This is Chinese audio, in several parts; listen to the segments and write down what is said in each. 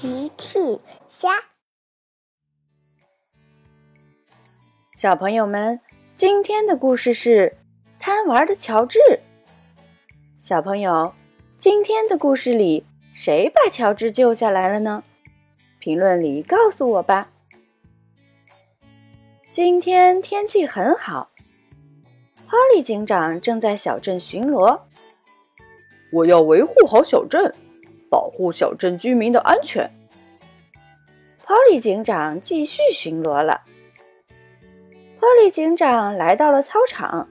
奇趣虾，小朋友们，今天的故事是贪玩的乔治。小朋友，今天的故事里，谁把乔治救下来了呢？评论里告诉我吧。今天天气很好，哈利警长正在小镇巡逻。我要维护好小镇。保护小镇居民的安全。波利警长继续巡逻了。波利警长来到了操场，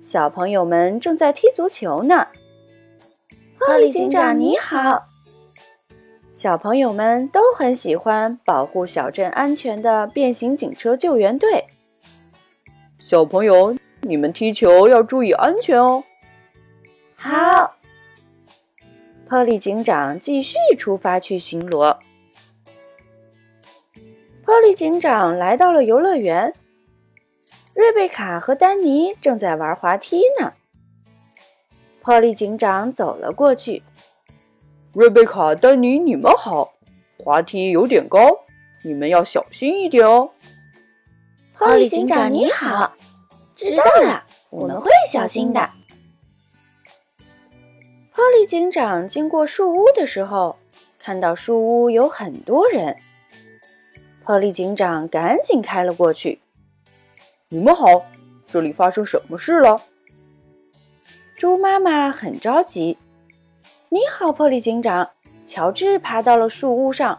小朋友们正在踢足球呢。波利警长你好。小朋友们都很喜欢保护小镇安全的变形警车救援队。小朋友，你们踢球要注意安全哦。好。波利警长继续出发去巡逻。波利警长来到了游乐园，瑞贝卡和丹尼正在玩滑梯呢。波利警长走了过去：“瑞贝卡、丹尼，你们好，滑梯有点高，你们要小心一点哦。”波利警长你好，知道了，我们会小心的。波利警长经过树屋的时候，看到树屋有很多人。波利警长赶紧开了过去。“你们好，这里发生什么事了？”猪妈妈很着急。“你好，波利警长。乔治爬到了树屋上，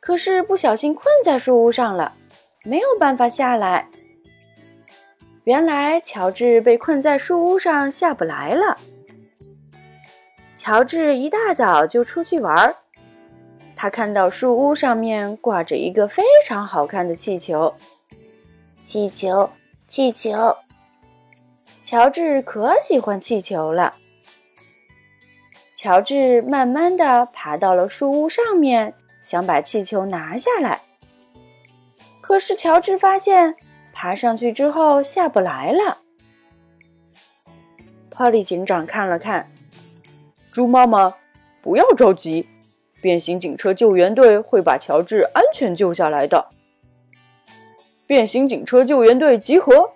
可是不小心困在树屋上了，没有办法下来。原来乔治被困在树屋上，下不来了。”乔治一大早就出去玩儿，他看到树屋上面挂着一个非常好看的气球。气球，气球，乔治可喜欢气球了。乔治慢慢的爬到了树屋上面，想把气球拿下来。可是乔治发现，爬上去之后下不来了。波利警长看了看。猪妈妈，不要着急，变形警车救援队会把乔治安全救下来的。变形警车救援队集合。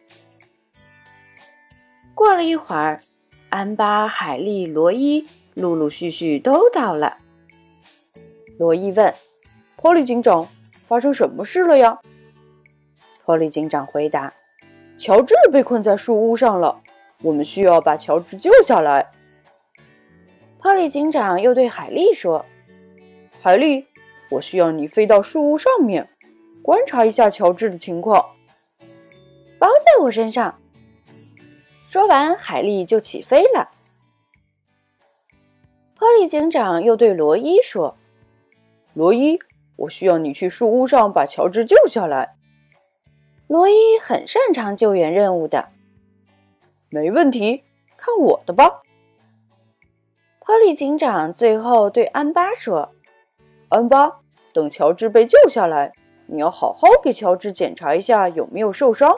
过了一会儿，安巴、海莉、罗伊陆陆续续都到了。罗伊问：“波利警长，发生什么事了呀？”波利警长回答：“乔治被困在树屋上了，我们需要把乔治救下来。”波利警长又对海莉说：“海莉，我需要你飞到树屋上面，观察一下乔治的情况。包在我身上。”说完，海莉就起飞了。波利警长又对罗伊说：“罗伊，我需要你去树屋上把乔治救下来。”罗伊很擅长救援任务的。没问题，看我的吧。波利警长最后对安巴说：“安巴，等乔治被救下来，你要好好给乔治检查一下有没有受伤。”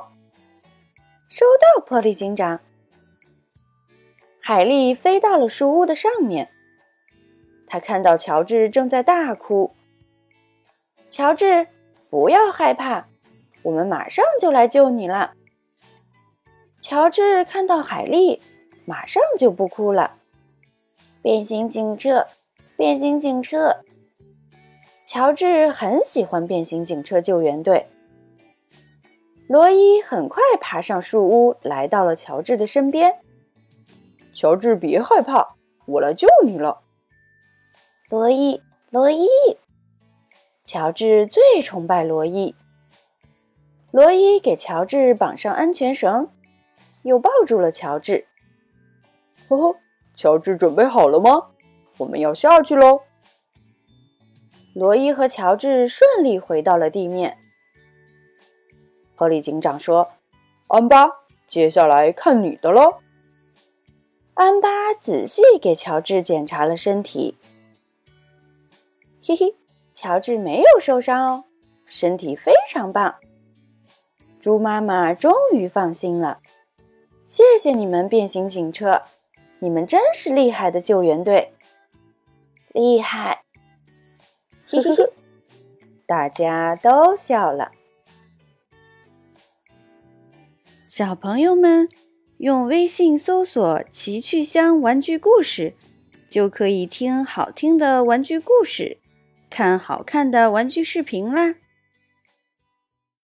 收到，波利警长。海莉飞到了树屋的上面，他看到乔治正在大哭。乔治，不要害怕，我们马上就来救你了。乔治看到海莉，马上就不哭了。变形警车，变形警车。乔治很喜欢变形警车救援队。罗伊很快爬上树屋，来到了乔治的身边。乔治，别害怕，我来救你了。罗伊，罗伊。乔治最崇拜罗伊。罗伊给乔治绑上安全绳，又抱住了乔治。呵呵。乔治准备好了吗？我们要下去喽。罗伊和乔治顺利回到了地面。波利警长说：“安巴，接下来看你的喽。”安巴仔细给乔治检查了身体。嘿嘿，乔治没有受伤哦，身体非常棒。猪妈妈终于放心了。谢谢你们，变形警车。你们真是厉害的救援队，厉害！嘿嘿嘿，大家都笑了。小朋友们，用微信搜索“奇趣箱玩具故事”，就可以听好听的玩具故事，看好看的玩具视频啦。